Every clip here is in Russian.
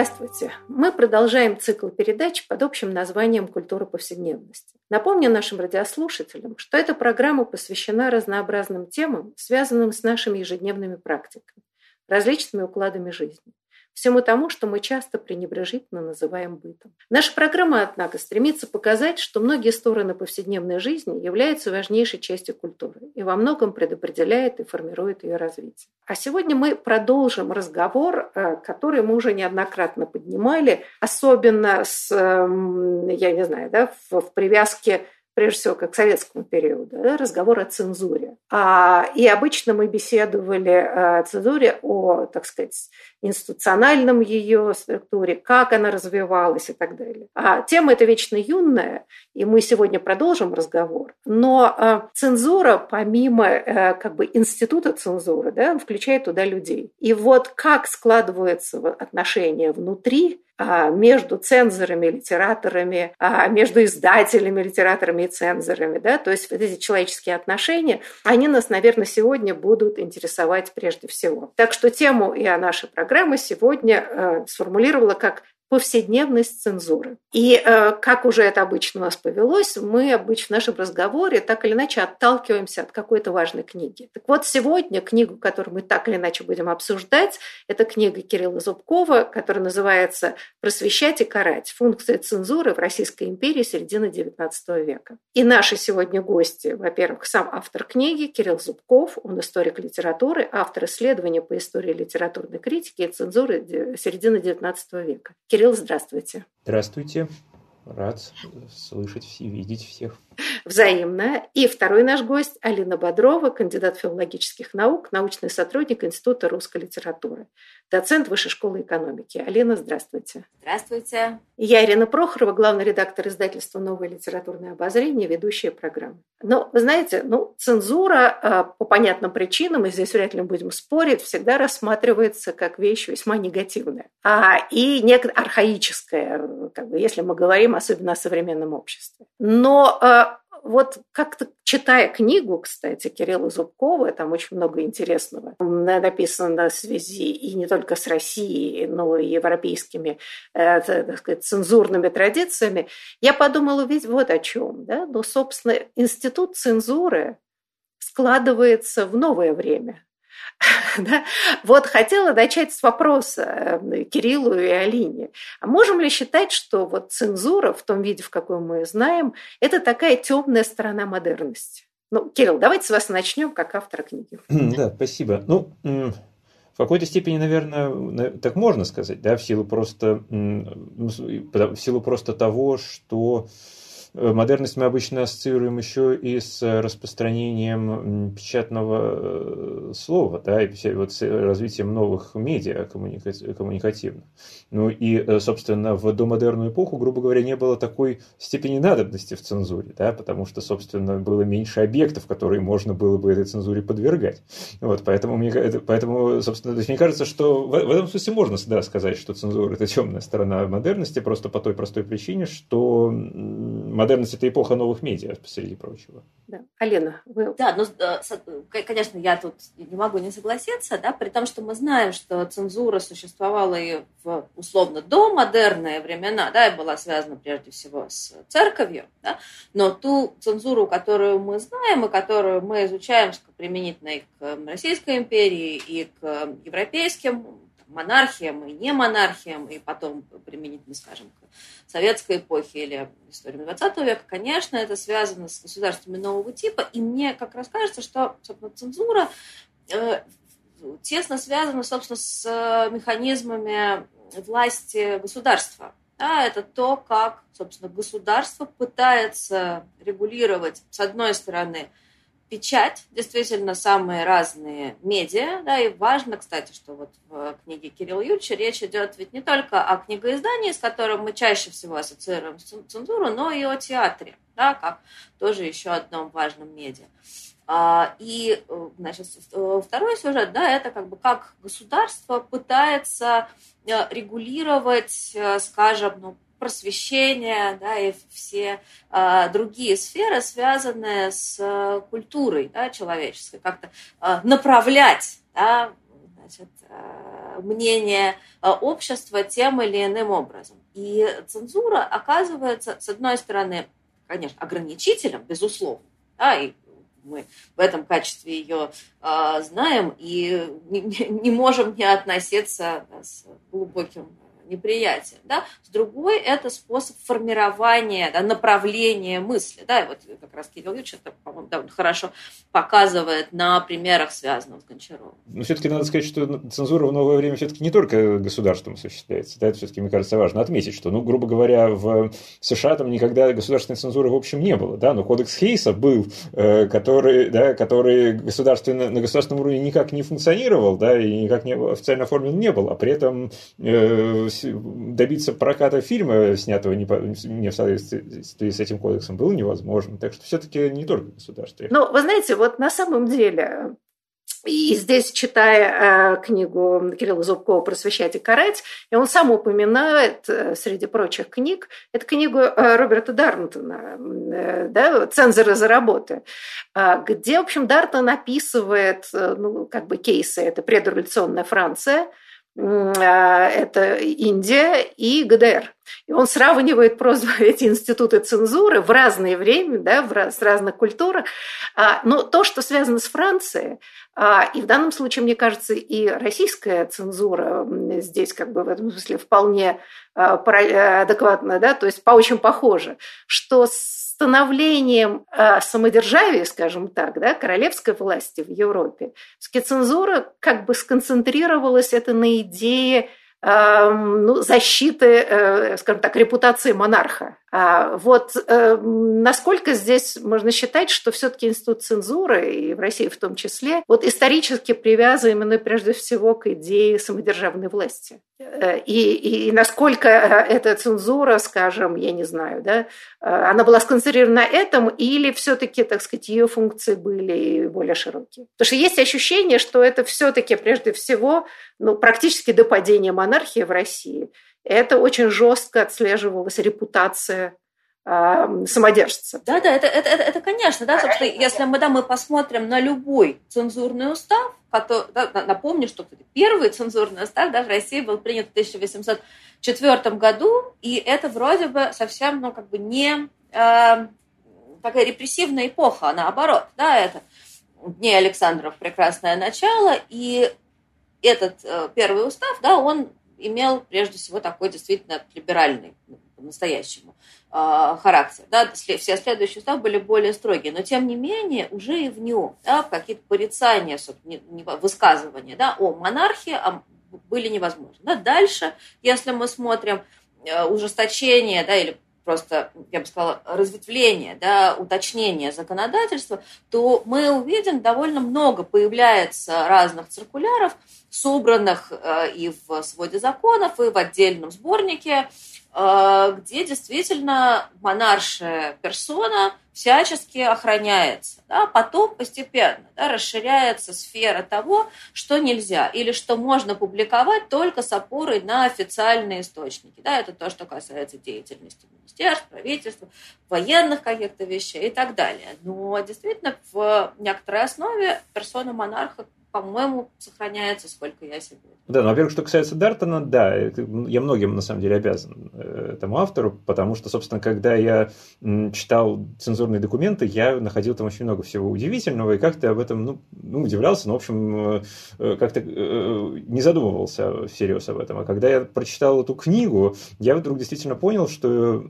Здравствуйте! Мы продолжаем цикл передач под общим названием «Культура повседневности». Напомню нашим радиослушателям, что эта программа посвящена разнообразным темам, связанным с нашими ежедневными практиками, различными укладами жизни всему тому, что мы часто пренебрежительно называем бытом. Наша программа, однако, стремится показать, что многие стороны повседневной жизни являются важнейшей частью культуры и во многом предопределяет и формирует ее развитие. А сегодня мы продолжим разговор, э, который мы уже неоднократно поднимали, особенно с, эм, я не знаю, да, в привязке прежде всего, как к советскому периоду, да, разговор о цензуре. А, и обычно мы беседовали о цензуре, о, так сказать, институциональном ее структуре, как она развивалась и так далее. А тема эта вечно юная, и мы сегодня продолжим разговор. Но а, цензура, помимо а, как бы института цензуры, да, включает туда людей. И вот как складываются отношения внутри а, между цензорами, литераторами, между издателями, литераторами и цензорами. Да? То есть вот эти человеческие отношения, они нас, наверное, сегодня будут интересовать прежде всего. Так что тему я наша программа сегодня э, сформулировала как повседневность цензуры. И э, как уже это обычно у нас повелось, мы обычно в нашем разговоре так или иначе отталкиваемся от какой-то важной книги. Так вот, сегодня книгу, которую мы так или иначе будем обсуждать, это книга Кирилла Зубкова, которая называется «Просвещать и карать. Функции цензуры в Российской империи середины XIX века». И наши сегодня гости, во-первых, сам автор книги Кирилл Зубков, он историк литературы, автор исследования по истории литературной критики и цензуры середины XIX века. Кирилл, здравствуйте. Здравствуйте. Рад слышать и видеть всех. Взаимно. И второй наш гость Алина Бодрова, кандидат филологических наук, научный сотрудник Института русской литературы, доцент Высшей школы экономики. Алина, здравствуйте. Здравствуйте. Я Ирина Прохорова, главный редактор издательства «Новое литературное обозрение», ведущая программы. Но, вы знаете, ну, цензура а, по понятным причинам, и здесь вряд ли мы будем спорить, всегда рассматривается как вещь весьма негативная. А, и некое архаическая, как бы, если мы говорим особенно о современном обществе. Но а, вот как-то читая книгу, кстати, Кирилла Зубкова, там очень много интересного написано в связи и не только с Россией, но и европейскими э, так сказать, цензурными традициями, я подумала ведь вот о чем. Да? Ну, собственно, институт цензуры складывается в новое время – Да? Вот хотела начать с вопроса э, Кириллу и Алине. А можем ли считать, что вот цензура в том виде, в каком мы ее знаем, это такая темная сторона модерности? Ну, Кирилл, давайте с вас начнем, как автора книги. Да, спасибо. Ну, в какой-то степени, наверное, так можно сказать, да, в силу просто, в силу просто того, что модерность мы обычно ассоциируем еще и с распространением печатного э, слова, да, и вот с развитием новых медиа коммуникативных. Ну и, э, собственно, в домодерную эпоху, грубо говоря, не было такой степени надобности в цензуре, да, потому что, собственно, было меньше объектов, которые можно было бы этой цензуре подвергать. Вот, поэтому, мне, поэтому собственно, то есть, мне кажется, что в, в этом смысле можно да, сказать, что цензура – это темная сторона модерности, просто по той простой причине, что модерность – это эпоха новых медиа, среди прочего. Да. Алена, вы... Да, ну, э, конечно, я тут не могу не согласиться, да, при том, что мы знаем, что цензура существовала и в условно до модерные времена, да, и была связана прежде всего с церковью, да, но ту цензуру, которую мы знаем и которую мы изучаем применительно и к Российской империи, и к европейским монархиям и не монархиям, и потом применительно, скажем, к советской эпохе или истории 20 века, конечно, это связано с государствами нового типа, и мне как раз кажется, что, собственно, цензура э, тесно связана, собственно, с э, механизмами власти государства. Да, это то, как, собственно, государство пытается регулировать, с одной стороны, печать, действительно самые разные медиа, да, и важно, кстати, что вот в книге Кирилла Юрьевича речь идет ведь не только о книгоиздании, с которым мы чаще всего ассоциируем цензуру, но и о театре, да, как тоже еще одном важном медиа. А, и, значит, второй сюжет, да, это как бы как государство пытается э, регулировать, э, скажем, ну, просвещение, да, и все э, другие сферы, связанные с э, культурой да, человеческой, как-то э, направлять да, значит, э, мнение э, общества тем или иным образом. И цензура оказывается, с одной стороны, конечно, ограничителем, безусловно, да, и мы в этом качестве ее э, знаем и не, не можем не относиться да, с глубоким неприятие. Да? С другой, это способ формирования, да, направления мысли. Да? И вот как раз Кирилл Юрьевич это, по-моему, довольно хорошо показывает на примерах, связанных с Гончаровым. Но все-таки надо сказать, что цензура в новое время все-таки не только государством осуществляется. Да? Это все-таки, мне кажется, важно отметить, что, ну, грубо говоря, в США там никогда государственной цензуры в общем не было. Да? Но кодекс Хейса был, э, который, да, который государственно, на государственном уровне никак не функционировал, да, и никак не, официально оформлен не был, а при этом э, добиться проката фильма, снятого не, по, не в соответствии с этим кодексом, было невозможно. Так что все-таки не только государство. Ну, вы знаете, вот на самом деле и здесь, читая э, книгу Кирилла Зубкова «Просвещать и карать», и он сам упоминает, э, среди прочих книг, это книгу э, Роберта Дарнтона э, да, «Цензоры за работы», э, где, в общем, Дартон описывает э, ну, как бы кейсы, это предреволюционная Франция – это Индия и ГДР. И он сравнивает просто эти институты цензуры в разное время, да, в раз, разных культурах. А, но то, что связано с Францией, а, и в данном случае, мне кажется, и российская цензура здесь как бы в этом смысле вполне адекватна, да, то есть по очень похоже, что с становлением э, самодержавия, скажем так, да, королевской власти в Европе, цензура как бы сконцентрировалась это на идее Эм, ну, защиты, э, скажем так, репутации монарха. А вот э, насколько здесь можно считать, что все-таки институт цензуры, и в России в том числе, вот исторически привязан именно прежде всего к идее самодержавной власти. Э, и, и насколько эта цензура, скажем, я не знаю, да, она была сконцентрирована на этом, или все-таки, так сказать, ее функции были более широкие. Потому что есть ощущение, что это все-таки прежде всего ну, практически до падения монархии в России, это очень жестко отслеживалась репутация э, самодержца. Да, да, это, это, это, это конечно, да, собственно, если мы, да, мы посмотрим на любой цензурный устав, который, да, напомню, что первый цензурный устав да, в России был принят в 1804 году, и это вроде бы совсем, ну, как бы не э, такая репрессивная эпоха, а наоборот, да, это не Александров. Прекрасное начало, и этот э, первый устав, да, он имел прежде всего такой действительно либеральный, по-настоящему, э, характер. Да, все следующие уставы были более строгие, но тем не менее уже и в нем да, какие-то порицания, высказывания да, о монархии были невозможны. Да, дальше, если мы смотрим э, ужесточение да, или просто, я бы сказала, разветвление, да, уточнение законодательства, то мы увидим довольно много появляется разных циркуляров, собранных э, и в своде законов, и в отдельном сборнике, э, где действительно монаршая персона всячески охраняется. Да? Потом постепенно да, расширяется сфера того, что нельзя или что можно публиковать только с опорой на официальные источники. Да? Это то, что касается деятельности министерств, правительства, военных каких-то вещей и так далее. Но действительно в некоторой основе персона монарха по-моему, сохраняется, сколько я себе. Да, ну, во-первых, что касается Дартона, да, я многим, на самом деле, обязан э, этому автору, потому что, собственно, когда я читал цензурные документы, я находил там очень много всего удивительного, и как-то об этом, ну, ну удивлялся, но, в общем, э, э, как-то не задумывался всерьез об этом. А когда я прочитал эту книгу, я вдруг действительно понял, что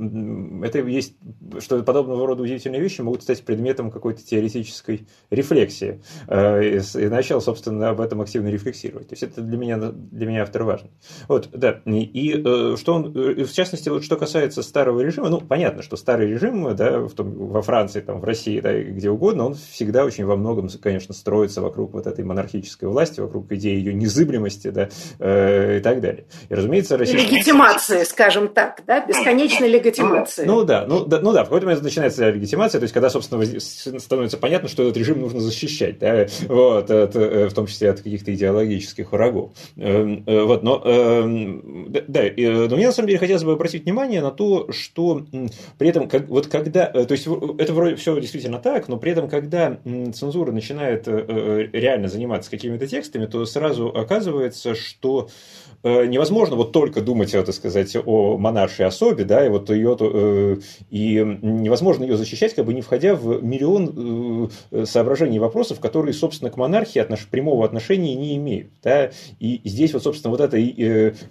это есть, что подобного рода удивительные вещи могут стать предметом какой-то теоретической рефлексии. И начал, собственно, об этом активно рефлексировать. То есть это для меня, для меня автор важный. Вот, да. И э, что он, э, в частности, вот что касается старого режима, ну, понятно, что старый режим, да, в том, во Франции, там, в России, да, где угодно, он всегда очень во многом, конечно, строится вокруг вот этой монархической власти, вокруг идеи ее незыблемости, да, э, и так далее. И, разумеется, Россия... Легитимации, скажем так, да, бесконечной легитимации. Ну, ну да, ну да, ну да, в какой-то момент начинается легитимация, то есть когда, собственно, становится понятно, что этот режим нужно защищать, да, вот, от, в том числе от каких-то идеологических врагов. Эм, вот, но, эм, да, но мне на самом деле хотелось бы обратить внимание на то, что при этом, вот когда, э, то есть это вроде все действительно так, но при этом, когда цензура начинает э, э, реально заниматься какими-то текстами, то сразу оказывается, что Э, невозможно вот только думать, так сказать, о монаршей особе, да, и вот ее, э, и невозможно ее защищать, как бы не входя в миллион э, соображений и вопросов, которые, собственно, к монархии отнош... прямого отношения не имеют, да, и здесь вот, собственно, вот эта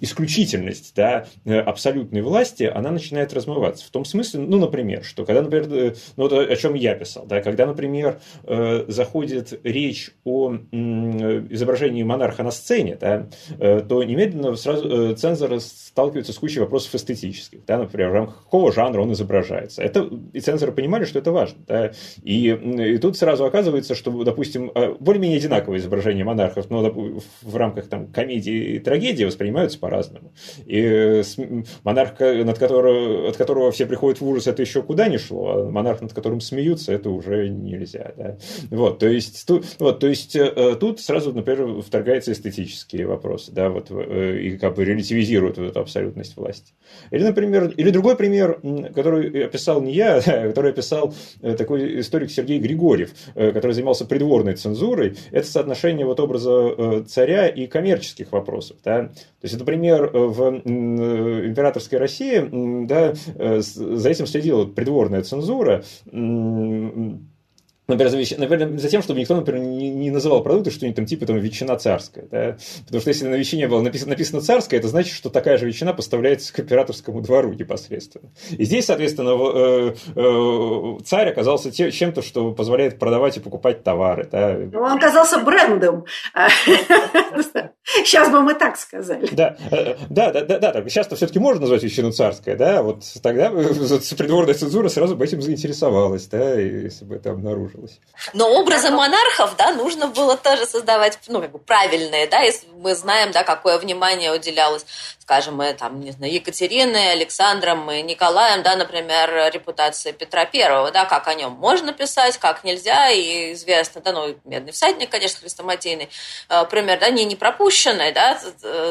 исключительность, да, абсолютной власти, она начинает размываться, в том смысле, ну, например, что когда, например, ну, вот о чем я писал, да, когда, например, заходит речь о изображении монарха на сцене, да, то немедленно сразу э, цензор сталкивается с кучей вопросов эстетических. Да, например, в рамках какого жанра он изображается. Это, и цензоры понимали, что это важно. Да, и, и тут сразу оказывается, что, допустим, э, более-менее одинаковые изображения монархов, но в рамках там, комедии и трагедии воспринимаются по-разному. И монарх, над которого, от которого все приходят в ужас, это еще куда не шло, а монарх, над которым смеются, это уже нельзя. Да. Вот, то есть, тут, вот, то есть э, тут сразу, например, вторгаются эстетические вопросы. Да, вот, и как бы релятивизирует вот эту абсолютность власти. Или, например, или другой пример, который описал не я, а который описал э, такой историк Сергей Григорьев, э, который занимался придворной цензурой, это соотношение вот образа э, царя и коммерческих вопросов. Да? То есть, например, в императорской России да, за этим следила придворная цензура, Например, за, например, за тем, чтобы никто, например, не, не называл продукты что-нибудь там типа там ветчина царская. Да? Потому что если на ветчине было написано, написано царская, это значит, что такая же ветчина поставляется к императорскому двору непосредственно. И здесь, соответственно, э, э, царь оказался чем-то, что позволяет продавать и покупать товары. Да? Ну, он оказался брендом. Сейчас бы мы так сказали. Да, э, да, да, да, да. Сейчас-то все-таки можно назвать ветчину царская, да, вот тогда придворная цензура сразу бы этим заинтересовалась, да, если бы это обнаружилось обнаружилось. Но образы монархов, да, нужно было тоже создавать, ну, как бы правильные, да, если мы знаем, да, какое внимание уделялось, скажем, мы там, не знаю, Екатериной, Александром и Николаем, да, например, репутация Петра Первого, да, как о нем можно писать, как нельзя, и известно, да, ну, «Медный всадник», конечно, хрестоматийный э, пример, да, не, не пропущенный, да,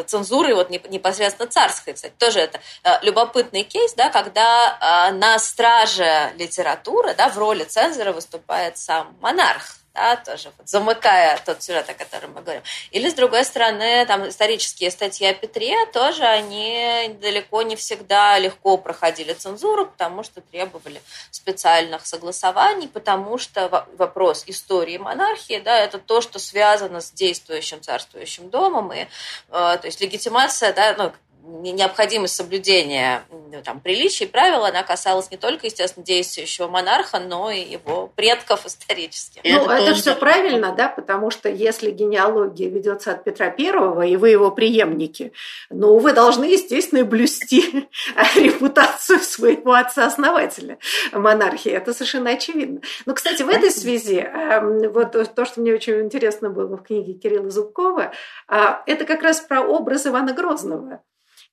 цензуры вот непосредственно царской, кстати, тоже это э, любопытный кейс, да, когда э, на страже литературы, да, в роли цензора выступает сам монарх, да, тоже вот замыкая тот сюжет, о котором мы говорим. Или, с другой стороны, там исторические статьи о Петре тоже, они далеко не всегда легко проходили цензуру, потому что требовали специальных согласований, потому что вопрос истории монархии, да, это то, что связано с действующим царствующим домом, и, э, то есть легитимация, да, ну, необходимость соблюдения ну, там, приличий и правил, она касалась не только, естественно, действующего монарха, но и его предков исторических. Ну, это, это все правильно, да, потому что если генеалогия ведется от Петра Первого, и вы его преемники, ну, вы должны, естественно, блюсти репутацию своего отца-основателя монархии. Это совершенно очевидно. Но, кстати, в этой связи, эм, вот то, что мне очень интересно было в книге Кирилла Зубкова, а, это как раз про образ Ивана Грозного.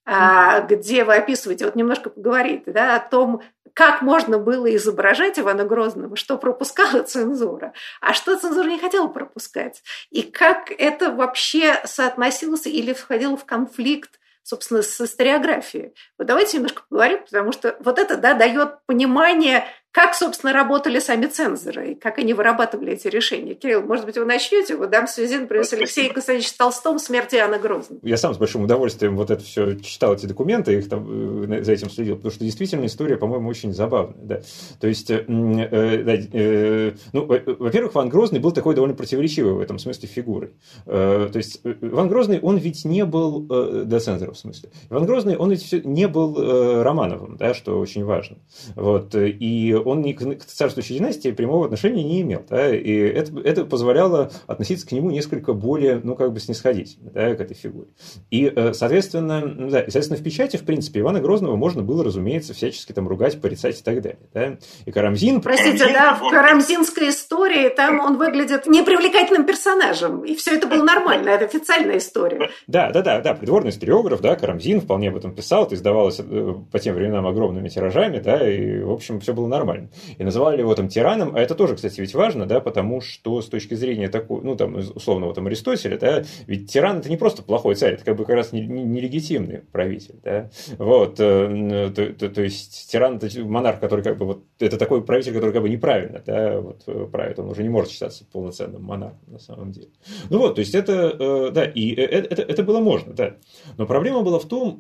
А, где вы описываете, вот немножко поговорите, да, о том, как можно было изображать Ивана Грозного, что пропускала цензура, а что цензура не хотела пропускать, и как это вообще соотносилось или входило в конфликт собственно, с историографией. Вот давайте немножко поговорим, потому что вот это да, дает понимание как, собственно, работали сами цензоры и как они вырабатывали эти решения? Кирилл, может быть, вы начнете? Вот дам связи, например, с Алексеем Константиновичем Толстом «Смерть Иоанна Грозного». Я сам с большим удовольствием вот это все читал, эти документы, их там э, за этим следил, потому что действительно история, по-моему, очень забавная. Да. То есть, э, э, да, э, ну, во-первых, Иван Грозный был такой довольно противоречивый в этом смысле фигурой. Э, то есть, э, Иван Грозный, он ведь не был, э, для цензоров в смысле, Иван Грозный, он ведь не был э, Романовым, да, что очень важно. Вот, и он ни к царствующей династии прямого отношения не имел. Да, и это, это позволяло относиться к нему несколько более, ну, как бы снисходительно, да, к этой фигуре. И, соответственно, да, соответственно, в печати, в принципе, Ивана Грозного можно было, разумеется, всячески там ругать, порицать и так далее. Да. И Карамзин... Простите, Карамзин, да, в карамзинской истории там он выглядит непривлекательным персонажем, и все это было нормально, это официальная история. Да, да, да, да, придворный историограф, да, Карамзин вполне об этом писал, это издавалось э, по тем временам огромными тиражами, да, и, в общем, все было нормально. И называли его там тираном, а это тоже, кстати, ведь важно, да, потому что с точки зрения такой, ну, там, условного там Аристотеля, да, ведь тиран это не просто плохой царь, это как бы как раз нелегитимный не, не правитель, да, вот, э, то, то, то есть тиран это монарх, который как бы вот, это такой правитель, который как бы неправильно, да, вот, правит, он уже не может считаться полноценным монархом на самом деле. Ну вот, то есть это, да, и это, это было можно, да, но проблема была в том,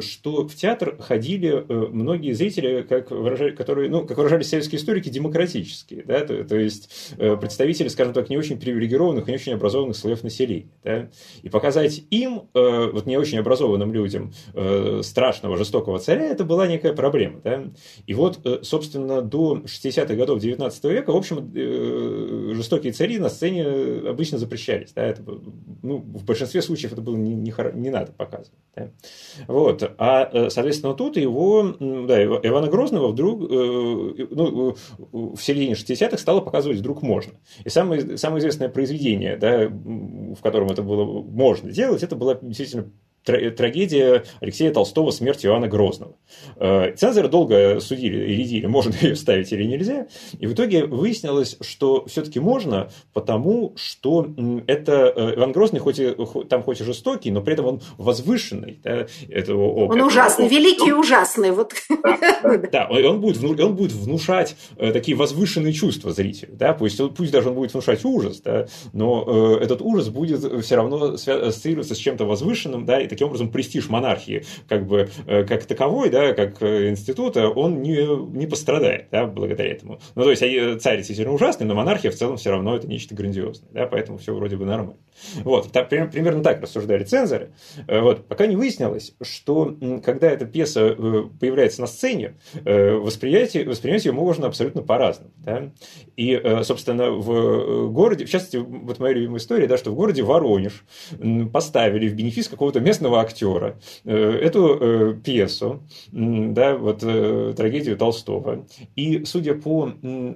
что в театр ходили многие зрители, как выражали, которые, ну, как выражались советские историки, демократические, да, то, то есть э, представители, скажем так, не очень привилегированных, не очень образованных слоев населения, да, и показать им, э, вот не очень образованным людям, э, страшного, жестокого царя, это была некая проблема, да, и вот, собственно, до 60-х годов 19 века, в общем, жестокие цари на сцене обычно запрещались, да, это, ну, в большинстве случаев это было не, не, не надо показывать, да. вот, а, соответственно, тут его, да, Ивана Грозного вдруг, ну, в середине 60-х стало показывать вдруг можно. И самое, самое известное произведение, да, в котором это было можно делать, это была действительно трагедия Алексея Толстого «Смерть Иоанна Грозного». Э, цензоры долго судили и редили, можно ее ставить или нельзя. И в итоге выяснилось, что все-таки можно, потому что это э, Иван Грозный, хоть и, там хоть и жестокий, но при этом он возвышенный. Да, этого Он ужасный, великий и ужасный. Вот. Да, он, будет, он будет внушать э, такие возвышенные чувства зрителю. Да? Пусть, пусть даже он будет внушать ужас, да? но этот ужас будет все равно ассоциироваться с чем-то возвышенным, да, и таким образом престиж монархии как бы э, как таковой, да, как э, института, он не, не пострадает да, благодаря этому. Ну, то есть э, царь действительно ужасный, но монархия в целом все равно это нечто грандиозное, да, поэтому все вроде бы нормально. Вот, так, примерно так рассуждали цензоры, вот, пока не выяснилось, что когда эта пьеса появляется на сцене, восприятие, воспринять ее можно абсолютно по-разному. Да? И, собственно, в городе, в частности, вот моя любимая история, да, что в городе Воронеж поставили в бенефис какого-то местного известного актера э, эту э, пьесу, да, вот э, трагедию Толстого. И, судя по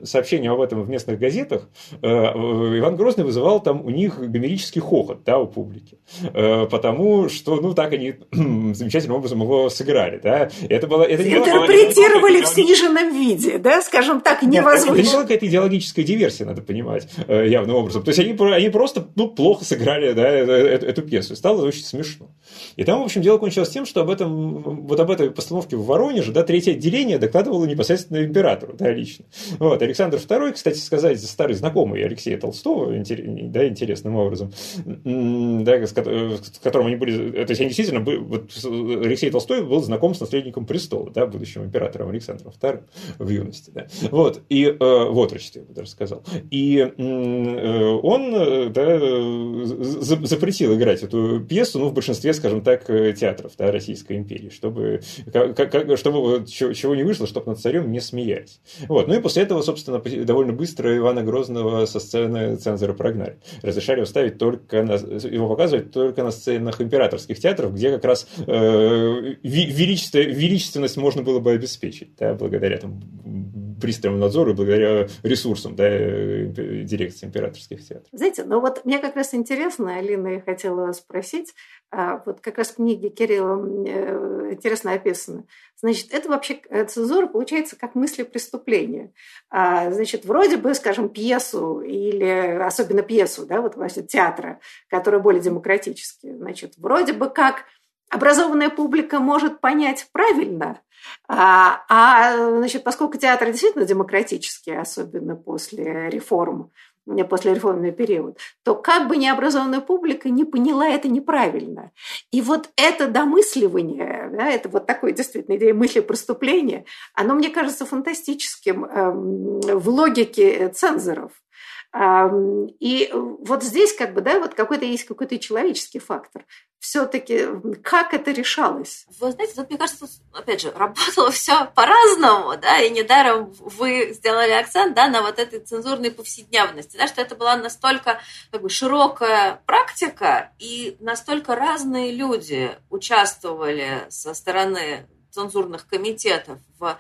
сообщениям об этом в местных газетах, Иван Грозный вызывал там у них гомерический хохот, да, у публики. Потому что, ну, так они замечательным образом его сыграли, да. Это было... Это не Интерпретировали в сниженном виде, да, скажем так, невозможно. Это была какая-то идеологическая диверсия, надо понимать, явным образом. То есть они, они просто ну, плохо сыграли да, эту, эту пьесу. И стало очень смешно. И там, в общем, дело кончилось тем, что об этом, вот об этой постановке в Воронеже, да, третье отделение докладывало непосредственно императору, да, лично. Вот, Александр II, кстати сказать, старый знакомый Алексея Толстого, да, интересным образом, да, с которым они были, то есть они действительно, были, вот Алексей Толстой был знаком с наследником престола, да, будущим императором Александром II в юности, да. Вот, и э, в отрочестве, я бы даже сказал. И э, он, э, да, запретил играть эту пьесу, ну, в большинстве, скажем так, э, театров да, Российской империи, чтобы, как, чтобы чего не вышло, чтобы над царем не смеялись. Вот. Ну и после этого, собственно, довольно быстро Ивана Грозного со сцены цензора прогнали. Разрешали ставить только на, его показывать только на сценах императорских театров, где как раз э, величество, величественность можно было бы обеспечить, да, благодаря там, пристальному надзору и благодаря ресурсам да, э, дирекции императорских театров. Знаете, ну вот мне как раз интересно, Алина, я хотела вас спросить, а, вот как раз в книге Кирилла э, интересно описано. Значит, это вообще э, цензура получается как мысли преступления. А, значит, вроде бы, скажем, пьесу или особенно пьесу, да, вот вообще театра, которая более демократическая, значит, вроде бы как образованная публика может понять правильно, а, а значит, поскольку театр действительно демократический, особенно после реформ, после реформный период, то как бы необразованная публика не поняла это неправильно. И вот это домысливание, да, это вот такое действительно идея мысли преступления, оно мне кажется фантастическим эм, в логике цензоров. И вот здесь как бы, да, вот какой-то есть какой-то человеческий фактор. Все-таки как это решалось? Вы знаете, тут, мне кажется, опять же, работало все по-разному, да, и недаром вы сделали акцент, да, на вот этой цензурной повседневности, да, что это была настолько как бы широкая практика, и настолько разные люди участвовали со стороны цензурных комитетов в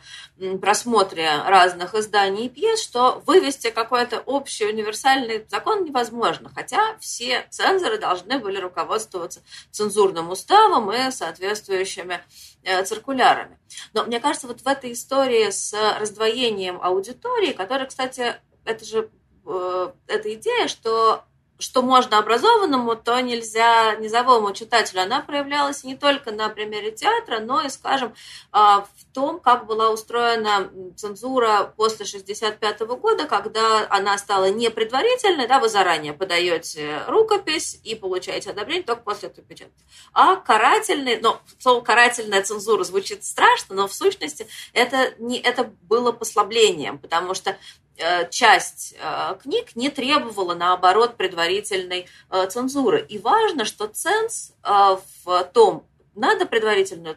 просмотре разных изданий и пьес, что вывести какой-то общий универсальный закон невозможно, хотя все цензоры должны были руководствоваться цензурным уставом и соответствующими э, циркулярами. Но мне кажется, вот в этой истории с раздвоением аудитории, которая, кстати, это же э, эта идея, что что можно образованному, то нельзя низовому читателю. Она проявлялась не только на примере театра, но и, скажем, а, в том, как была устроена цензура после 1965 года, когда она стала не предварительной, да, вы заранее подаете рукопись и получаете одобрение только после этого печати, а карательный, но слово карательная цензура звучит страшно, но в сущности это, не, это было послаблением, потому что часть э, книг не требовала, наоборот, предварительной э, цензуры. И важно, что ценз в том, надо предварительную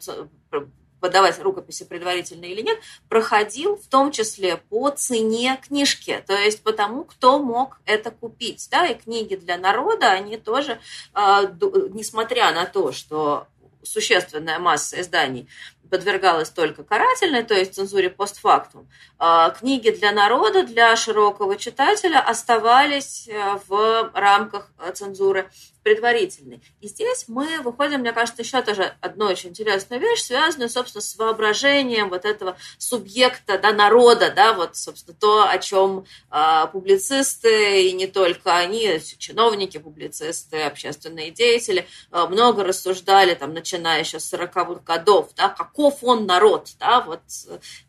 подавать рукописи предварительно или нет, проходил в том числе по цене книжки, то есть по тому, кто мог это купить. Да, и книги для народа, они тоже, несмотря на то, что существенная масса изданий подвергалась только карательной, то есть цензуре постфактум, а, книги для народа, для широкого читателя оставались э, в рамках э, цензуры предварительной. И здесь мы выходим, мне кажется, еще тоже одну очень интересную вещь, связанную, собственно, с воображением вот этого субъекта, да, народа, да, вот, собственно, то, о чем э, публицисты, и не только они, чиновники, публицисты, общественные деятели, э, много рассуждали, там, начиная еще с 40-х годов, да, каков он народ, да, вот,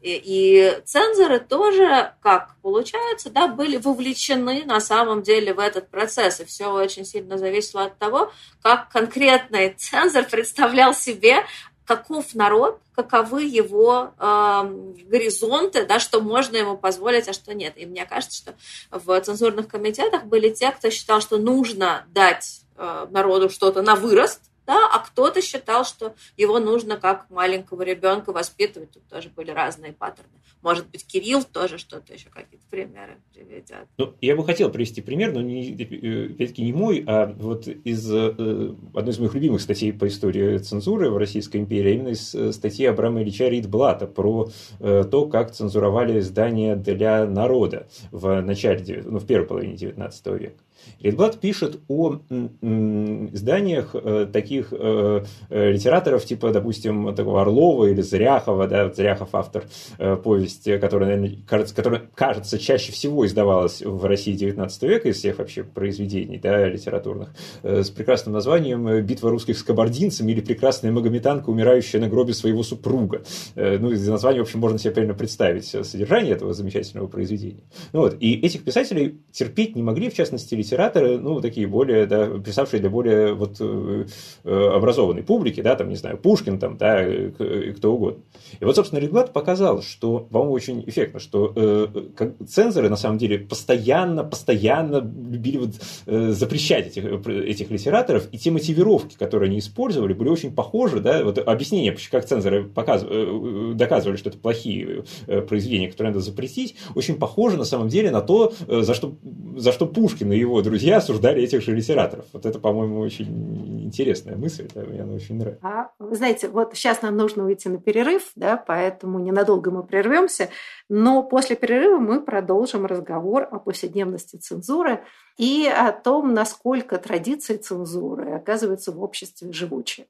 и, и цензоры тоже, как получается, да, были вовлечены на самом деле в этот процесс, и все очень сильно зависело от того, как конкретный цензор представлял себе, каков народ, каковы его э, горизонты, да, что можно ему позволить, а что нет. И мне кажется, что в цензурных комитетах были те, кто считал, что нужно дать э, народу что-то на вырост, да, а кто-то считал, что его нужно как маленького ребенка воспитывать. Тут тоже были разные паттерны. Может быть, Кирилл тоже что-то еще, какие-то примеры приведет. Ну, я бы хотел привести пример, но не, опять-таки не мой, а вот из э, одной из моих любимых статей по истории цензуры в Российской империи, именно из э, статьи Абрама Ильича Ридблата про э, то, как цензуровали издания для народа в начале, ну, в первой половине XIX века. Ридблат пишет о изданиях э, таких э, э, литераторов, типа, допустим, такого Орлова или Зряхова, да, Зряхов автор повести, которая, наверное, кажется, которая, кажется, чаще всего издавалась в России XIX века из всех вообще произведений, да, литературных, с прекрасным названием «Битва русских с кабардинцами» или «Прекрасная магометанка, умирающая на гробе своего супруга». Ну, из названия, в общем, можно себе примерно представить содержание этого замечательного произведения. Ну, вот, и этих писателей терпеть не могли, в частности, литераторы, литераторы, ну, такие более, да, писавшие для более вот э, э, образованной публики, да, там, не знаю, Пушкин, там, да, и кто угодно. И вот, собственно, Регулат показал, что, по-моему, очень эффектно, что э, как, цензоры, на самом деле, постоянно, постоянно любили вот, э, запрещать этих, этих литераторов, и те мотивировки, которые они использовали, были очень похожи, да, вот объяснение, как цензоры показывали, доказывали, что это плохие произведения, которые надо запретить, очень похоже, на самом деле, на то, за что, за что Пушкин и его друзья осуждали этих же литераторов. Вот это, по-моему, очень интересная мысль, да, мне она очень нравится. А, знаете, вот сейчас нам нужно уйти на перерыв, да, поэтому ненадолго мы прервемся, но после перерыва мы продолжим разговор о повседневности цензуры и о том, насколько традиции цензуры оказываются в обществе живучие.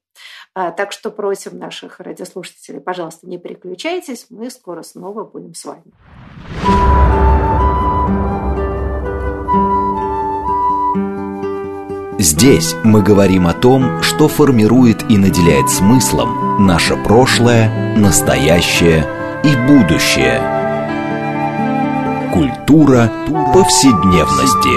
А, так что просим наших радиослушателей, пожалуйста, не переключайтесь, мы скоро снова будем с вами. Здесь мы говорим о том, что формирует и наделяет смыслом наше прошлое, настоящее и будущее. Культура повседневности.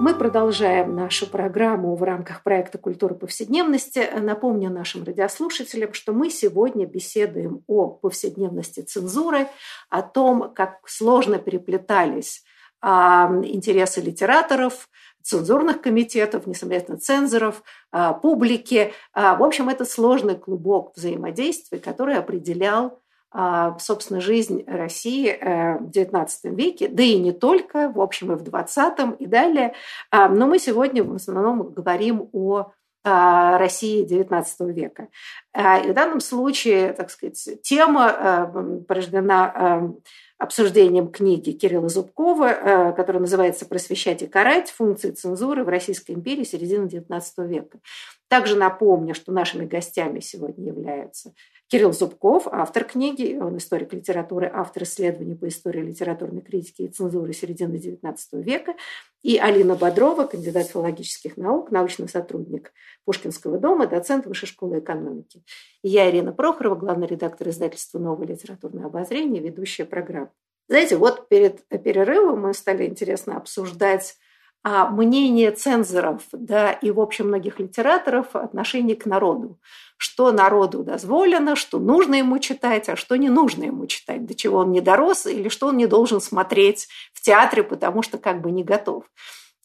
Мы продолжаем нашу программу в рамках проекта «Культура повседневности». Напомню нашим радиослушателям, что мы сегодня беседуем о повседневности цензуры, о том, как сложно переплетались интересы литераторов, цензурных комитетов, несомненно, цензоров, а, публики. А, в общем, это сложный клубок взаимодействия, который определял а, собственно, жизнь России э, в XIX веке, да и не только, в общем, и в XX и далее. Но мы сегодня в основном говорим о России XIX века. И в данном случае, так сказать, тема э, порождена обсуждением книги Кирилла Зубкова, которая называется «Просвещать и карать. Функции цензуры в Российской империи середины XIX века». Также напомню, что нашими гостями сегодня являются Кирилл Зубков, автор книги, он историк литературы, автор исследований по истории литературной критики и цензуры середины XIX века, и Алина Бодрова, кандидат филологических наук, научный сотрудник Пушкинского дома, доцент Высшей школы экономики. И я, Ирина Прохорова, главный редактор издательства «Новое литературное обозрение», ведущая программы. Знаете, вот перед перерывом мы стали интересно обсуждать а мнение цензоров, да, и, в общем, многих литераторов отношение к народу. Что народу дозволено, что нужно ему читать, а что не нужно ему читать, до чего он не дорос, или что он не должен смотреть в театре, потому что как бы не готов.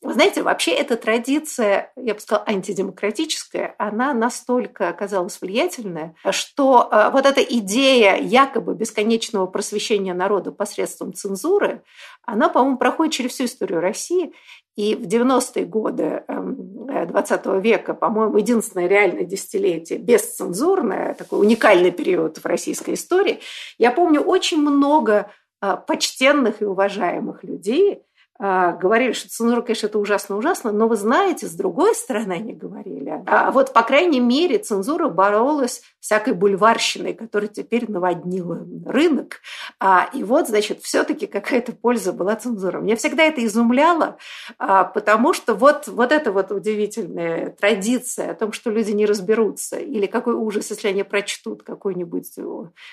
Вы знаете, вообще эта традиция, я бы сказала, антидемократическая, она настолько оказалась влиятельная, что э, вот эта идея якобы бесконечного просвещения народа посредством цензуры, она, по-моему, проходит через всю историю России. И в 90-е годы 20 эм, века, по-моему, единственное реальное десятилетие бесцензурное, такой уникальный период в российской истории, я помню очень много э, почтенных и уважаемых людей, говорили, что цензура, конечно, это ужасно-ужасно, но вы знаете, с другой стороны они говорили. А вот, по крайней мере, цензура боролась всякой бульварщиной, которая теперь наводнила рынок. А, и вот, значит, все-таки какая-то польза была цензура. Меня всегда это изумляло, а, потому что вот, вот эта вот удивительная традиция о том, что люди не разберутся, или какой ужас, если они прочтут какую-нибудь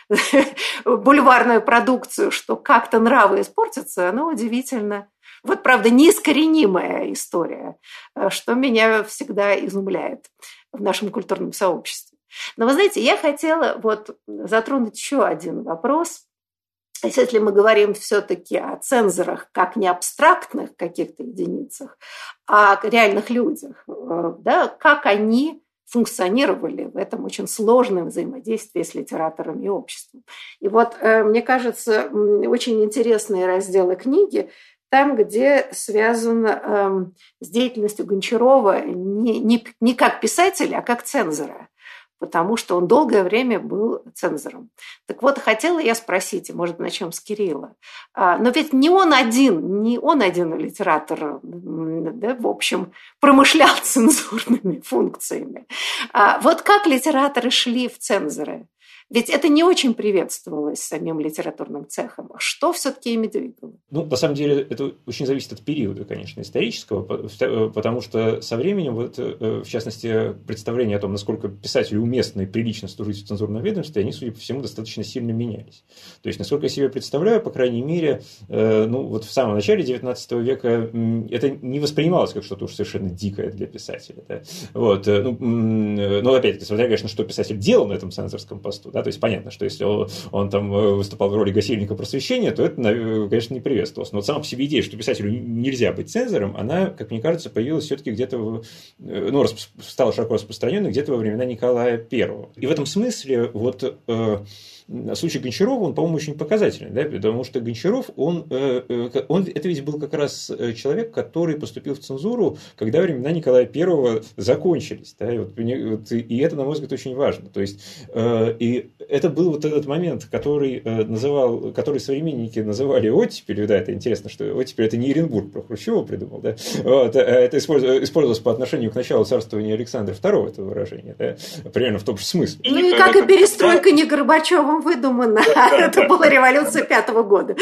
бульварную продукцию, что как-то нравы испортятся, оно удивительно вот, правда, неискоренимая история, э, что меня всегда изумляет в нашем культурном сообществе. Но вы знаете, я хотела вот затронуть еще один вопрос. Если мы говорим все-таки о цензорах как не абстрактных каких-то единицах, а реальных людях, э, да, как они функционировали в этом очень сложном взаимодействии с литератором и обществом. И вот, э, мне кажется, очень интересные разделы книги там, где связано э, с деятельностью Гончарова не, не, не как писателя, а как цензора потому что он долгое время был цензором. Так вот, хотела я спросить, может, начнем с Кирилла. А, но ведь не он один, не он один литератор, да, в общем, промышлял цензурными функциями. А вот как литераторы шли в цензоры? Ведь это не очень приветствовалось самим литературным цехом. Что все-таки ими двигало? Ну, на самом деле, это очень зависит от периода, конечно, исторического, потому что со временем, вот, э, в частности, представление о том, насколько писателю уместно и прилично служить в цензурном ведомстве, они, судя по всему, достаточно сильно менялись. То есть, насколько я себе представляю, по крайней мере, э, ну, вот в самом начале XIX века это не воспринималось как что-то уж совершенно дикое для писателя. Да? Вот, э, ну, ну, опять-таки, смотря, конечно, что писатель делал на этом цензорском посту, да, то есть понятно, что если он, он там э, выступал в роли гасильника просвещения, то это, конечно, не приветствовалось. Но вот сама по себе идея, что писателю нельзя быть цензором, она, как мне кажется, появилась все-таки где-то, э, ну, стала широко распространенной где-то во времена Николая Первого. И в этом смысле вот э, случай Гончарова, он, по-моему, очень показательный, да, потому что Гончаров, он, он, это ведь был как раз человек, который поступил в цензуру, когда времена Николая I закончились, да, и, вот, и это, на мой взгляд, очень важно. То есть, и это был вот этот момент, который называл, который современники называли оттепелью, да, это интересно, что оттепель это не Еренбург про Хрущева придумал, да, вот, это использовалось по отношению к началу царствования Александра II, это выражение, да, примерно в том же смысле. Ну и как и перестройка не Горбачевым выдумано. Это была революция пятого года.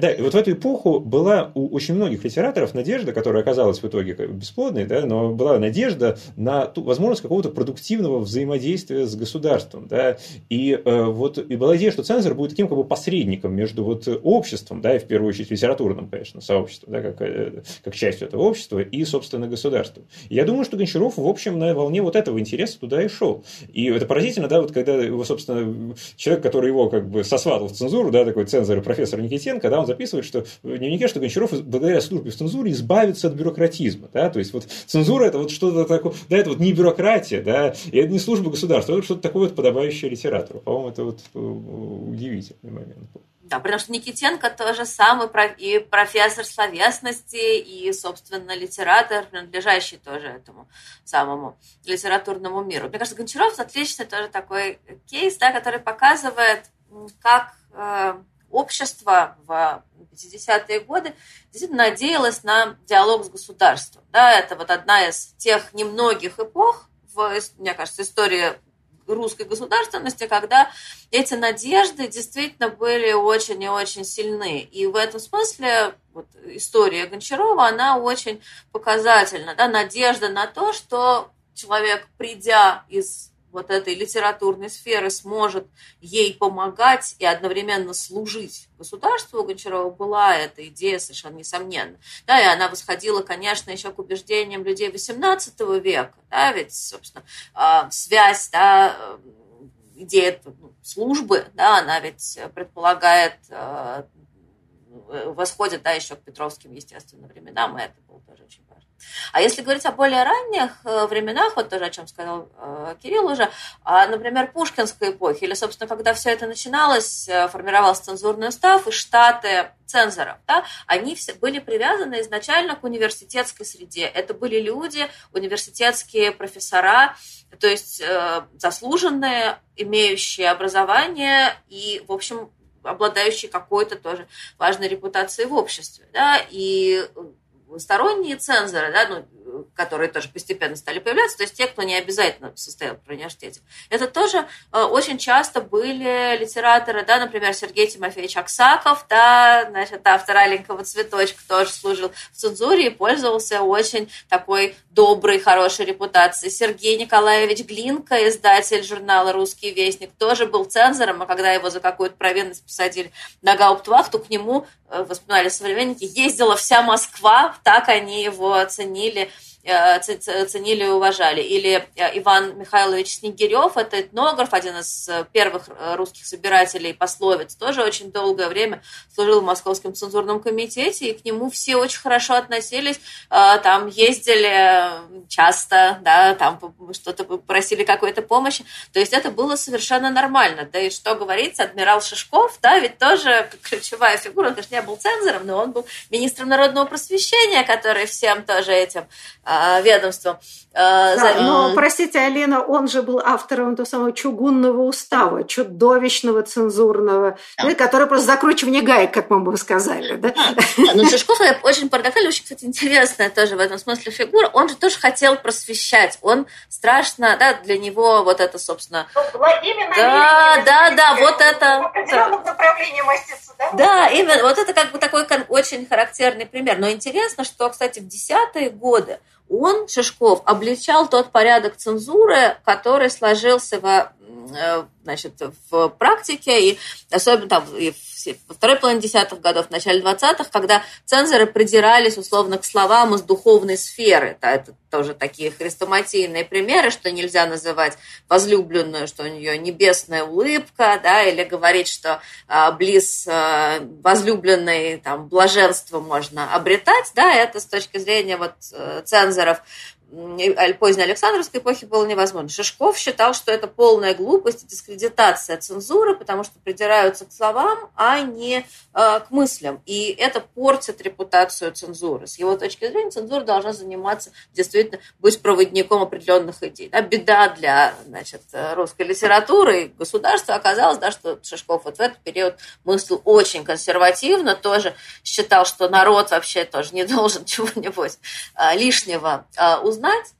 Да, и вот в эту эпоху была у очень многих литераторов надежда, которая оказалась в итоге бесплодной, да, но была надежда на ту возможность какого-то продуктивного взаимодействия с государством. Государством, да, и э, вот и была идея, что цензор будет таким как бы посредником между вот обществом, да, и в первую очередь литературным, конечно, сообществом, да, как, э, как частью этого общества, и, собственно, государством. Я думаю, что Гончаров, в общем, на волне вот этого интереса туда и шел. И это поразительно, да, вот когда его, собственно, человек, который его как бы сосватал в цензуру, да, такой цензор и профессор Никитенко, да, он записывает, что в дневнике, что Гончаров благодаря службе в цензуре избавится от бюрократизма, да, то есть вот цензура это вот что-то такое, да, это вот не бюрократия, да, и это не служба государства, это что-то такое вот подобающее литературу. По-моему, это вот э, удивительный момент был. Да, потому что Никитенко тоже самый и профессор словесности, и, собственно, литератор, принадлежащий тоже этому самому литературному миру. Мне кажется, Гончаров отличный тоже такой кейс, да, который показывает, как э, общество в 50-е годы действительно надеялось на диалог с государством. Да, это вот одна из тех немногих эпох в, мне кажется, истории русской государственности, когда эти надежды действительно были очень и очень сильны. И в этом смысле вот, история Гончарова, она очень показательна. Да? Надежда на то, что человек, придя из вот этой литературной сферы сможет ей помогать и одновременно служить. Государству у Гончарова была эта идея совершенно несомненно. Да, и она восходила, конечно, еще к убеждениям людей XVIII века, да, ведь, собственно, а, связь, да, э, идея ну, службы, да, она ведь предполагает э, восходит, да, еще к Петровским, естественно, временам, и это было тоже очень а если говорить о более ранних э, временах, вот тоже о чем сказал э, Кирилл уже, а, например, Пушкинской эпохи, или, собственно, когда все это начиналось, э, формировался цензурный устав, и штаты цензоров, да, они все были привязаны изначально к университетской среде. Это были люди, университетские профессора, то есть заслуженные, имеющие образование и, в общем, обладающие какой-то тоже важной репутацией в обществе. Да? И сторонние цензоры, да, ну, которые тоже постепенно стали появляться, то есть те, кто не обязательно состоял в университете. Это тоже э, очень часто были литераторы, да, например, Сергей Тимофеевич Аксаков, да, значит, автор «Аленького цветочка» тоже служил в цензуре и пользовался очень такой доброй, хорошей репутацией. Сергей Николаевич Глинка, издатель журнала «Русский вестник», тоже был цензором, а когда его за какую-то провинность посадили на гауптвахту, к нему, э, воспоминали современники, ездила вся Москва, так они его оценили ценили и уважали. Или э, Иван Михайлович Снегирев, это этнограф, один из э, первых русских собирателей пословиц, тоже очень долгое время служил в Московском цензурном комитете, и к нему все очень хорошо относились, там ездили часто, да, там что-то просили какой-то помощи, то есть это было совершенно нормально. Да и что говорить, адмирал Шишков, да, ведь тоже ключевая фигура, он, конечно, не был цензором, но он был министром народного просвещения, который всем тоже этим а, ведомством. А, да, но, простите, Алина, он же был автором того самого чугунного устава, чудовищного цензурного, да. Да, который просто закручивание гаек, как мы бы сказали. Да? Да, но Шишков очень парадоксальный, очень, кстати, интересная тоже в этом смысле фигура. Он же тоже хотел просвещать. Он страшно, да, для него вот это, собственно... Да, да, да, вот это... В определенном направлении маститься, да? Да, именно. Вот это как бы такой очень характерный пример. Но интересно, что, кстати, в десятые годы он, Шишков, обличал тот порядок цензуры, который сложился э, значит, в практике, и особенно там и во второй половине десятых годов, в начале двадцатых, когда цензоры придирались условно к словам из духовной сферы. Да, это тоже такие хрестоматийные примеры, что нельзя называть возлюбленную, что у нее небесная улыбка, да, или говорить, что а, близ а, возлюбленной там блаженство можно обретать, да, это с точки зрения вот э, цензоров поздней Александровской эпохи было невозможно. Шишков считал, что это полная глупость дискредитация цензуры, потому что придираются к словам, а не э, к мыслям. И это портит репутацию цензуры. С его точки зрения, цензура должна заниматься, действительно, быть проводником определенных идей. Да, беда для значит, русской литературы и государства оказалась, да, что Шишков вот в этот период мыслил очень консервативно, тоже считал, что народ вообще тоже не должен чего-нибудь э, лишнего э, узнать, знать.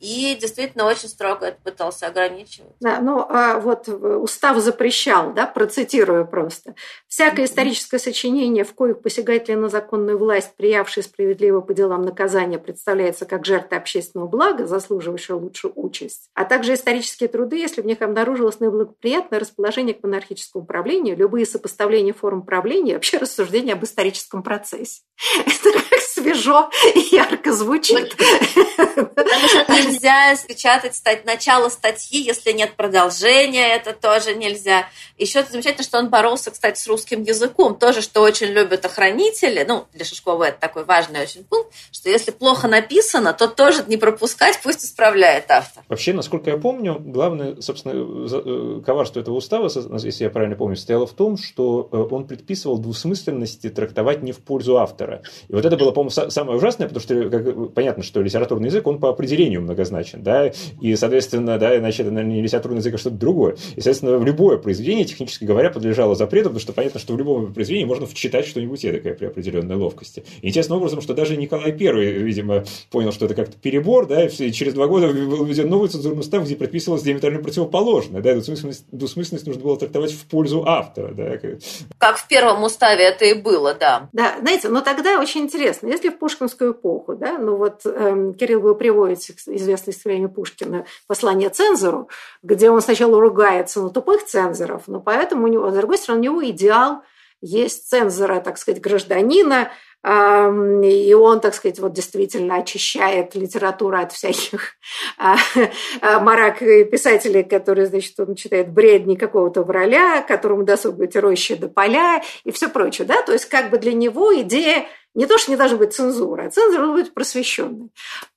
и действительно очень строго это пытался ограничивать. Да, ну, а вот устав запрещал, да, процитирую просто. «Всякое историческое сочинение, в коих посягатели на законную власть, приявшие справедливо по делам наказания, представляется как жертва общественного блага, заслуживающая лучшую участь, а также исторические труды, если в них обнаружилось наиблагоприятное расположение к монархическому правлению, любые сопоставления форм правления, вообще рассуждения об историческом процессе». Это свежо и ярко звучит. Потому что нельзя печатать стать, начало статьи, если нет продолжения, это тоже нельзя. Еще замечательно, что он боролся, кстати, с русским языком, тоже, что очень любят охранители. Ну, для Шишкова это такой важный очень пункт, что если плохо написано, то тоже не пропускать, пусть исправляет автор. Вообще, насколько я помню, главное, собственно, э, коварство этого устава, если я правильно помню, состояло в том, что э, он предписывал двусмысленности трактовать не в пользу автора. И вот это было, по-моему, самое ужасное, потому что как, понятно, что литературный язык, он по определению многозначен, да, и, соответственно, да, иначе это, наверное, не литературный язык, а что-то другое. И, соответственно, в любое произведение, технически говоря, подлежало запрету, потому что понятно, что в любом произведении можно вчитать что-нибудь эдакое при определенной ловкости. И интересным образом, что даже Николай I, видимо, понял, что это как-то перебор, да, и через два года был введен новый цензурный устав, где предписывалось диаметрально противоположное, да, двусмысленность, двусмысленность нужно было трактовать в пользу автора, да. Как в первом уставе это и было, да. Да, знаете, но тогда очень интересно, если в пушкинскую эпоху, да, ну вот эм, Кирилл вы приводите известное стихотворение Пушкина «Послание цензору», где он сначала ругается на тупых цензоров, но поэтому у него, с другой стороны, у него идеал есть цензора, так сказать, гражданина, и он, так сказать, вот действительно очищает литературу от всяких а, а, марак писателей, которые, значит, он читает бредни какого-то враля, которому досуг быть рощи до поля и все прочее, да, то есть как бы для него идея не то, что не должна быть цензура, а цензура должна быть просвещенной.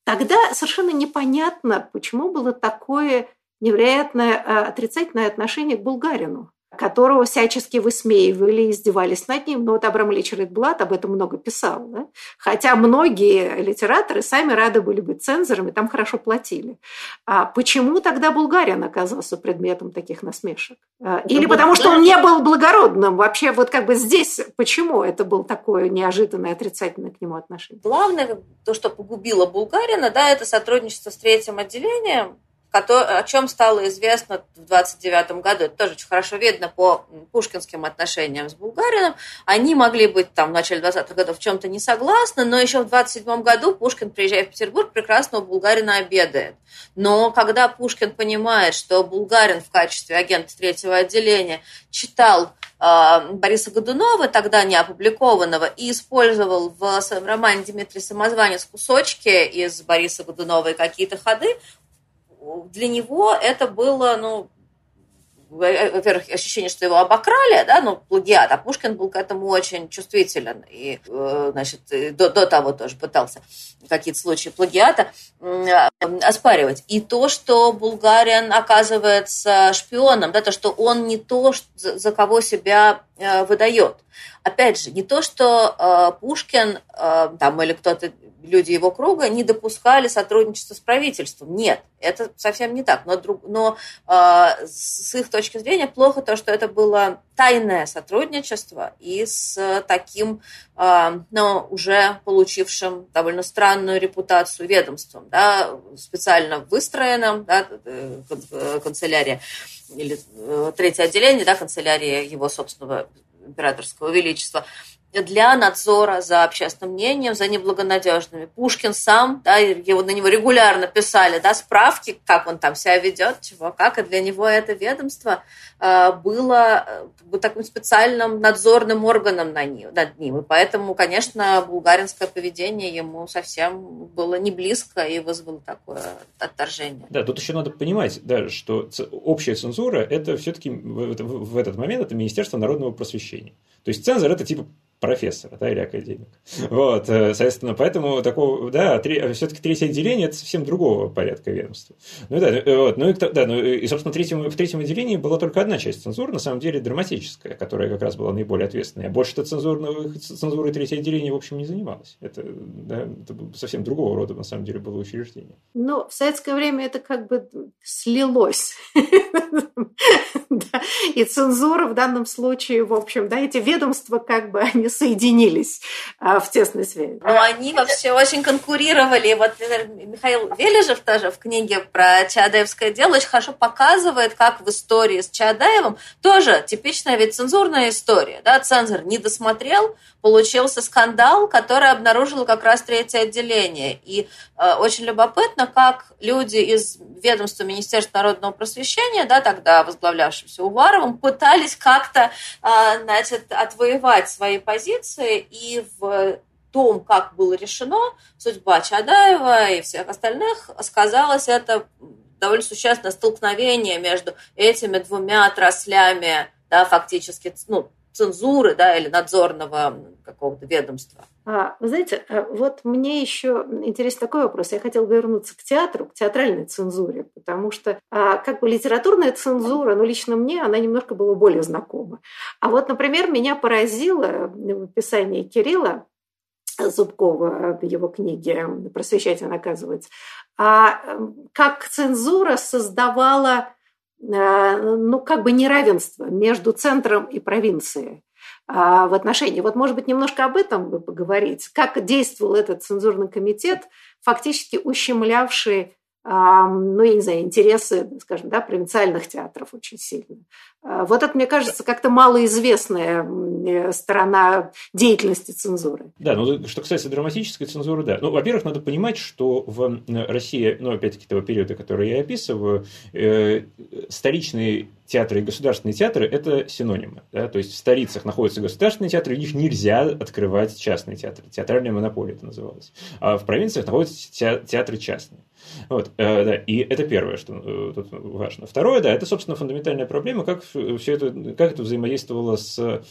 Тогда совершенно непонятно, почему было такое невероятное а, отрицательное отношение к Булгарину которого всячески высмеивали, издевались над ним. Но вот Абрам Ильич Рейдблат об этом много писал. Да? Хотя многие литераторы сами рады были быть цензорами, там хорошо платили. А почему тогда Булгарин оказался предметом таких насмешек? А, или это потому, что он не был благородным? Вообще вот как бы здесь почему это было такое неожиданное отрицательное к нему отношение? Главное, то, что погубило Булгарина, да, это сотрудничество с третьим отделением, о чем стало известно в 29 году. Это тоже очень хорошо видно по пушкинским отношениям с Булгарином. Они могли быть там в начале 20-х годов в чем-то не согласны, но еще в 27 году Пушкин, приезжая в Петербург, прекрасно у Булгарина обедает. Но когда Пушкин понимает, что Булгарин в качестве агента третьего отделения читал э, Бориса Годунова, тогда не опубликованного, и использовал в своем романе Дмитрий Самозванец кусочки из Бориса Годунова и какие-то ходы, для него это было, ну, во-первых, ощущение, что его обокрали, да, ну, плагиат, а Пушкин был к этому очень чувствителен, и, э, значит, до, до того тоже пытался какие-то случаи плагиата оспаривать. И то, что Булгарин оказывается шпионом, да, то, что он не то, за кого себя э, выдает. Опять же, не то, что э, Пушкин там, или кто-то люди его круга не допускали сотрудничества с правительством. Нет, это совсем не так. Но, но э, с их точки зрения плохо то, что это было тайное сотрудничество и с таким, э, ну, уже получившим довольно странную репутацию ведомством, да, специально выстроенным, да, э, канцелярия или э, третье отделение, да, канцелярия его собственного императорского величества, для надзора за общественным мнением, за неблагонадежными. Пушкин сам, да, его, на него регулярно писали да, справки, как он там себя ведет, чего, как, и для него это ведомство э, было э, таким специальным надзорным органом на ним, над ним. И поэтому, конечно, булгаринское поведение ему совсем было не близко и вызвало такое отторжение. Да, тут еще надо понимать, да, что общая цензура – это все-таки в, в этот момент это Министерство народного просвещения. То есть цензор – это типа профессора, да, или академик. Вот, э, соответственно, поэтому такого, да, три, все-таки третье отделение это совсем другого порядка ведомства. Ну да, э, вот, ну и, да, ну, и собственно, третьем, в третьем отделении была только одна часть цензуры, на самом деле драматическая, которая как раз была наиболее ответственная. Больше-то цензурного, цензурой третье отделение, в общем, не занималось. Это, да, это совсем другого рода, на самом деле, было учреждение. Ну, в советское время это как бы слилось. И цензура в данном случае, в общем, да, эти ведомства как бы, они соединились а, в тесной связи. Ну, они вообще очень конкурировали. Вот Михаил Вележев тоже в книге про Чаадаевское дело очень хорошо показывает, как в истории с Чаадаевым тоже типичная ведь цензурная история. Да? Цензор не досмотрел, получился скандал, который обнаружило как раз третье отделение. И э, очень любопытно, как люди из ведомства Министерства народного просвещения, да, тогда возглавлявшимся Уваровым, пытались как-то э, значит, отвоевать свои позиции и в том, как было решено, судьба Чадаева и всех остальных, сказалось это довольно существенное столкновение между этими двумя отраслями, да, фактически, ну, цензуры, да, или надзорного какого-то ведомства. А, вы знаете, а, вот мне еще интересен такой вопрос. Я хотела бы вернуться к театру, к театральной цензуре, потому что а, как бы литературная цензура, ну, лично мне, она немножко была более знакома. А вот, например, меня поразило в описании Кирилла Зубкова в его книге «Просвещать и наказывать», как цензура создавала Э, ну, как бы неравенство между центром и провинцией а, в отношении. Вот, может быть, немножко об этом бы поговорить. Как действовал этот цензурный комитет, фактически ущемлявший ну, я не знаю, интересы, скажем, да, провинциальных театров очень сильно. А, вот это, мне кажется, как-то малоизвестная э, сторона деятельности цензуры. Да, ну что касается драматической цензуры, да. Ну, во-первых, надо понимать, что в России, ну, опять-таки, того периода, который я описываю, э, столичные театры и государственные театры – это синонимы. Да? То есть в столицах находятся государственные театры, в них нельзя открывать частные театры. Театральная монополия это называлось. А в провинциях находятся театры частные. Вот, э, да, и это первое, что э, тут важно. Второе, да, это, собственно, фундаментальная проблема, как все это, как это взаимодействовало с э,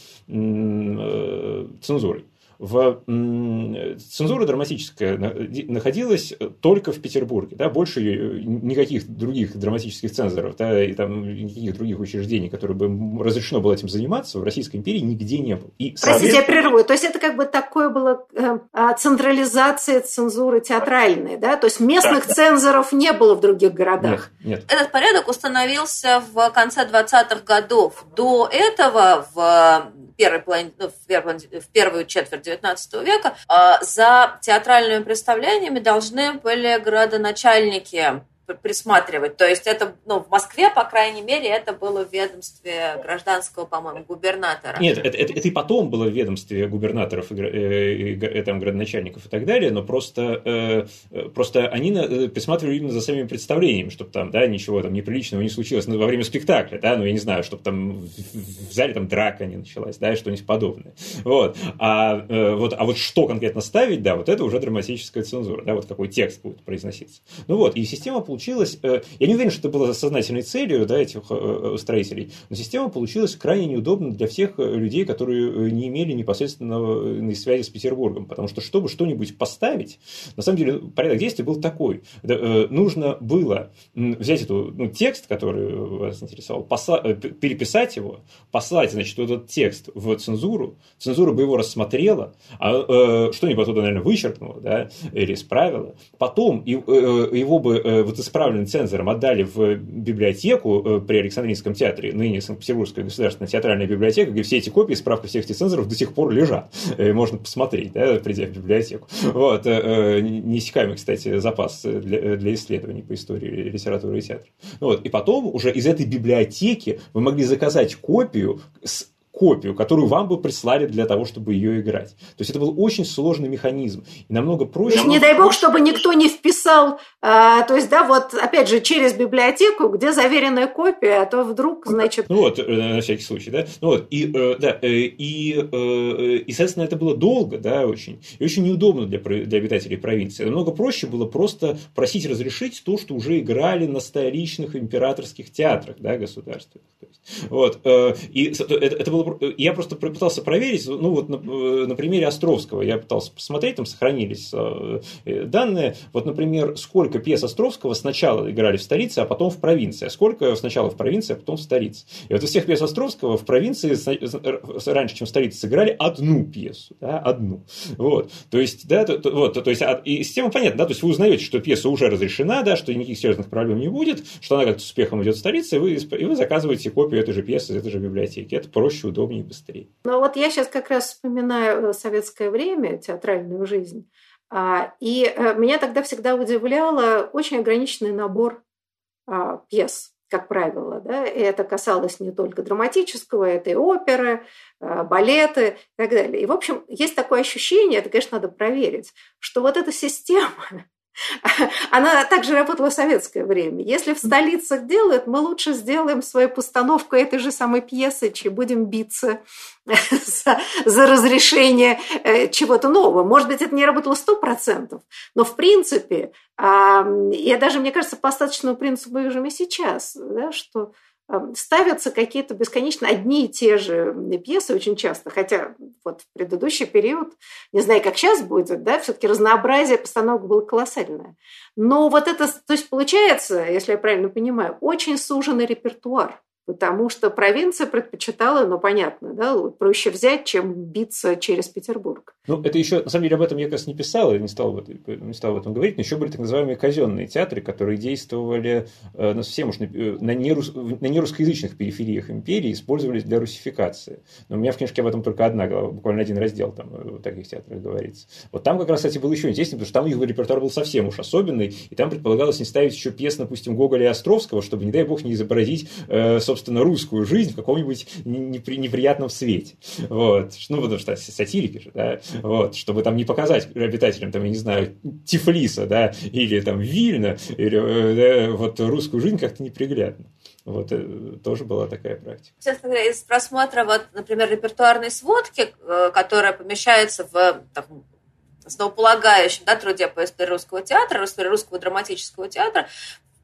цензурой в цензура драматическая находилась только в Петербурге, да, больше никаких других драматических цензоров, да, и там никаких других учреждений, которые бы разрешено было этим заниматься, в Российской империи нигде не было. И, Простите, я прерву. То есть это как бы такое было э, а, централизация цензуры театральной, да? То есть местных да, цензоров не было в других городах. Нет, нет. Этот порядок установился в конце 20-х годов. До этого в первой половине, в первую четверть XIX века а, за театральными представлениями должны были градоначальники присматривать. То есть это, ну, в Москве, по крайней мере, это было в ведомстве гражданского, по-моему, губернатора. Нет, это, это, это и потом было в ведомстве губернаторов, и, и, и, там, градоначальников и так далее, но просто, э, просто они э, присматривали именно за самими представлениями, чтобы там, да, ничего там неприличного не случилось во время спектакля, да, ну, я не знаю, чтобы там в зале там драка не началась, да, что-нибудь подобное. Вот. А, э, вот. а вот что конкретно ставить, да, вот это уже драматическая цензура, да, вот какой текст будет произноситься. Ну вот, и система получилась э, я не уверен, что это было сознательной целью да, этих э, э, строителей, но система получилась крайне неудобна для всех людей, которые не имели непосредственной связи с Петербургом, потому что чтобы что-нибудь поставить, на самом деле порядок действий был такой. Нужно было взять эту, ну, текст, который вас интересовал, посла, переписать его, послать, значит, этот текст в цензуру, цензура бы его рассмотрела, а что-нибудь оттуда, наверное, вычеркнула, да, или исправила, потом его бы вот исправленный цензором отдали в библиотеку э, при Александринском театре, ныне Санкт-Петербургская государственная театральная библиотека, где все эти копии, справка всех этих цензоров до сих пор лежат. Э, можно посмотреть, да, придя в библиотеку. Вот. Э, неиссякаемый, кстати, запас для, для исследований по истории литературы и театра. Вот. И потом уже из этой библиотеки вы могли заказать копию с копию, которую вам бы прислали для того, чтобы ее играть. То есть это был очень сложный механизм. И намного проще... Не дай бог, чтобы никто не вписал, а, то есть, да, вот, опять же, через библиотеку, где заверенная копия, а то вдруг, значит... Ну вот, э, на всякий случай, да. Ну вот, и, э, да, э, и, и, соответственно, это было долго, да, очень. И очень неудобно для, для обитателей провинции. Намного проще было просто просить разрешить то, что уже играли на столичных императорских театрах, да, государственных. То есть, вот, и это, это было я просто пытался проверить, ну вот на, на примере Островского я пытался посмотреть, там сохранились э, данные. Вот, например, сколько пьес Островского сначала играли в столице, а потом в провинции, а сколько сначала в провинции, а потом в столице. И вот из всех пьес Островского в провинции раньше, чем в столице, сыграли одну пьесу, да, одну. Вот, то есть, да, то, вот, то есть, а, и система понятна, да, то есть вы узнаете, что пьеса уже разрешена, да, что никаких серьезных проблем не будет, что она как-то с успехом идет в столице, и вы, и вы заказываете копию этой же пьесы из этой же библиотеки. Это проще, удобнее быстрее. Ну вот я сейчас как раз вспоминаю советское время, театральную жизнь. А, и э, меня тогда всегда удивляло очень ограниченный набор а, пьес, как правило. Да? И это касалось не только драматического, это и оперы, а, балеты и так далее. И, в общем, есть такое ощущение, это, конечно, надо проверить, что вот эта система Она также работала в советское время. Если в столицах делают, мы лучше сделаем свою постановку этой же самой пьесы, чем будем биться за, за разрешение э, чего-то нового. Может быть, это не работало сто процентов, но в принципе, я даже, мне кажется, по остаточному принципу вижу и сейчас, да, что ставятся какие-то бесконечно одни и те же пьесы очень часто, хотя вот в предыдущий период, не знаю, как сейчас будет, да, все-таки разнообразие постановок было колоссальное. Но вот это, то есть получается, если я правильно понимаю, очень суженный репертуар потому что провинция предпочитала, ну, понятно, да, проще взять, чем биться через Петербург. Ну, это еще, на самом деле, об этом я, кажется, не писал, и не стал, не стал об этом говорить, но еще были так называемые казенные театры, которые действовали э, на совсем уж на, на, нерус, на нерусскоязычных перифериях империи, использовались для русификации. Но у меня в книжке об этом только одна глава, буквально один раздел там в таких театрах говорится. Вот там как раз, кстати, было еще интереснее, потому что там их репертуар был совсем уж особенный, и там предполагалось не ставить еще пьес, допустим, Гоголя и Островского, чтобы, не дай бог, не изобразить, э, собственно, русскую жизнь в каком-нибудь непри, неприятном свете. Вот. Ну, потому что сатирики же, да, вот, чтобы там не показать обитателям, там, я не знаю, Тифлиса, да, или там Вильна, или э, да, вот русскую жизнь как-то неприглядно. Вот э, тоже была такая практика. Честно говоря, из просмотра, вот, например, репертуарной сводки, э, которая помещается в так, основополагающем да, труде по истории русского театра, истории русского драматического театра,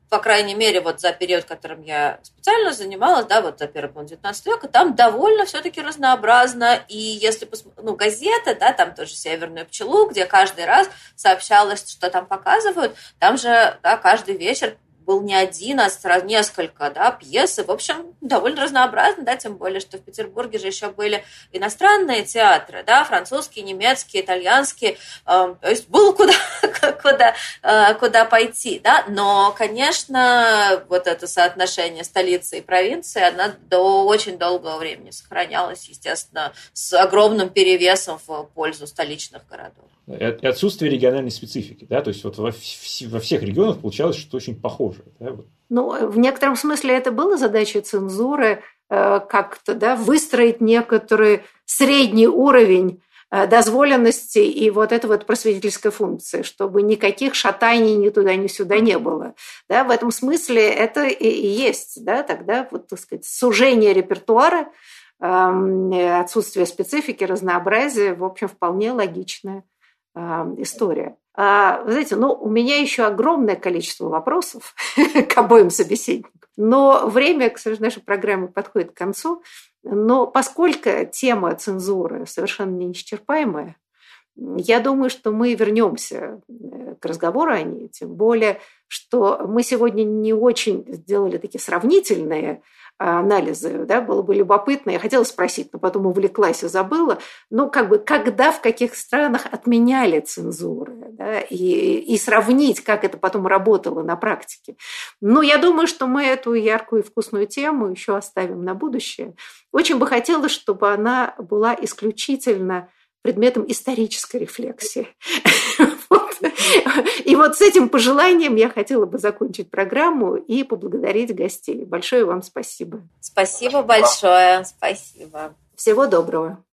по крайней мере, вот за период, которым я специально занималась, да, вот за первый половину 19 века, там довольно все-таки разнообразно. И если ну, газеты, да, там тоже «Северную пчелу», где каждый раз сообщалось, что там показывают, там же да, каждый вечер был не один, а сразу несколько да, пьесы. В общем, довольно разнообразно, да, тем более, что в Петербурге же еще были иностранные театры, да, французские, немецкие, итальянские. Э, то есть было куда, куда, э, куда пойти. Да? Но, конечно, вот это соотношение столицы и провинции, она до очень долгого времени сохранялась, естественно, с огромным перевесом в пользу столичных городов и отсутствие региональной специфики. Да? То есть вот во, во всех регионах получалось что-то очень похожее. Да? Ну, в некотором смысле это было задачей цензуры э, как-то да, выстроить некоторый средний уровень э, дозволенности и вот этой вот просветительской функции, чтобы никаких шатаний ни туда, ни сюда не было. Да, в этом смысле это и, и есть да, тогда вот, так сказать, сужение репертуара, эм, отсутствие специфики, разнообразия, в общем, вполне логичное история. А, вы знаете, ну, у меня еще огромное количество вопросов к обоим собеседникам. Но время, к сожалению, нашей программы подходит к концу. Но поскольку тема цензуры совершенно неисчерпаемая, я думаю, что мы вернемся э, к разговору о ней, тем более, что мы сегодня не очень сделали такие сравнительные анализы, да, было бы любопытно. Я хотела спросить, но потом увлеклась и забыла. Ну, как бы, когда, в каких странах отменяли цензуры, да, и, и сравнить, как это потом работало на практике. Ну, я думаю, что мы эту яркую и вкусную тему еще оставим на будущее. Очень бы хотелось, чтобы она была исключительно предметом исторической рефлексии. И вот с этим пожеланием я хотела бы закончить программу и поблагодарить гостей. Большое вам спасибо. Спасибо большое. Спасибо. Всего доброго.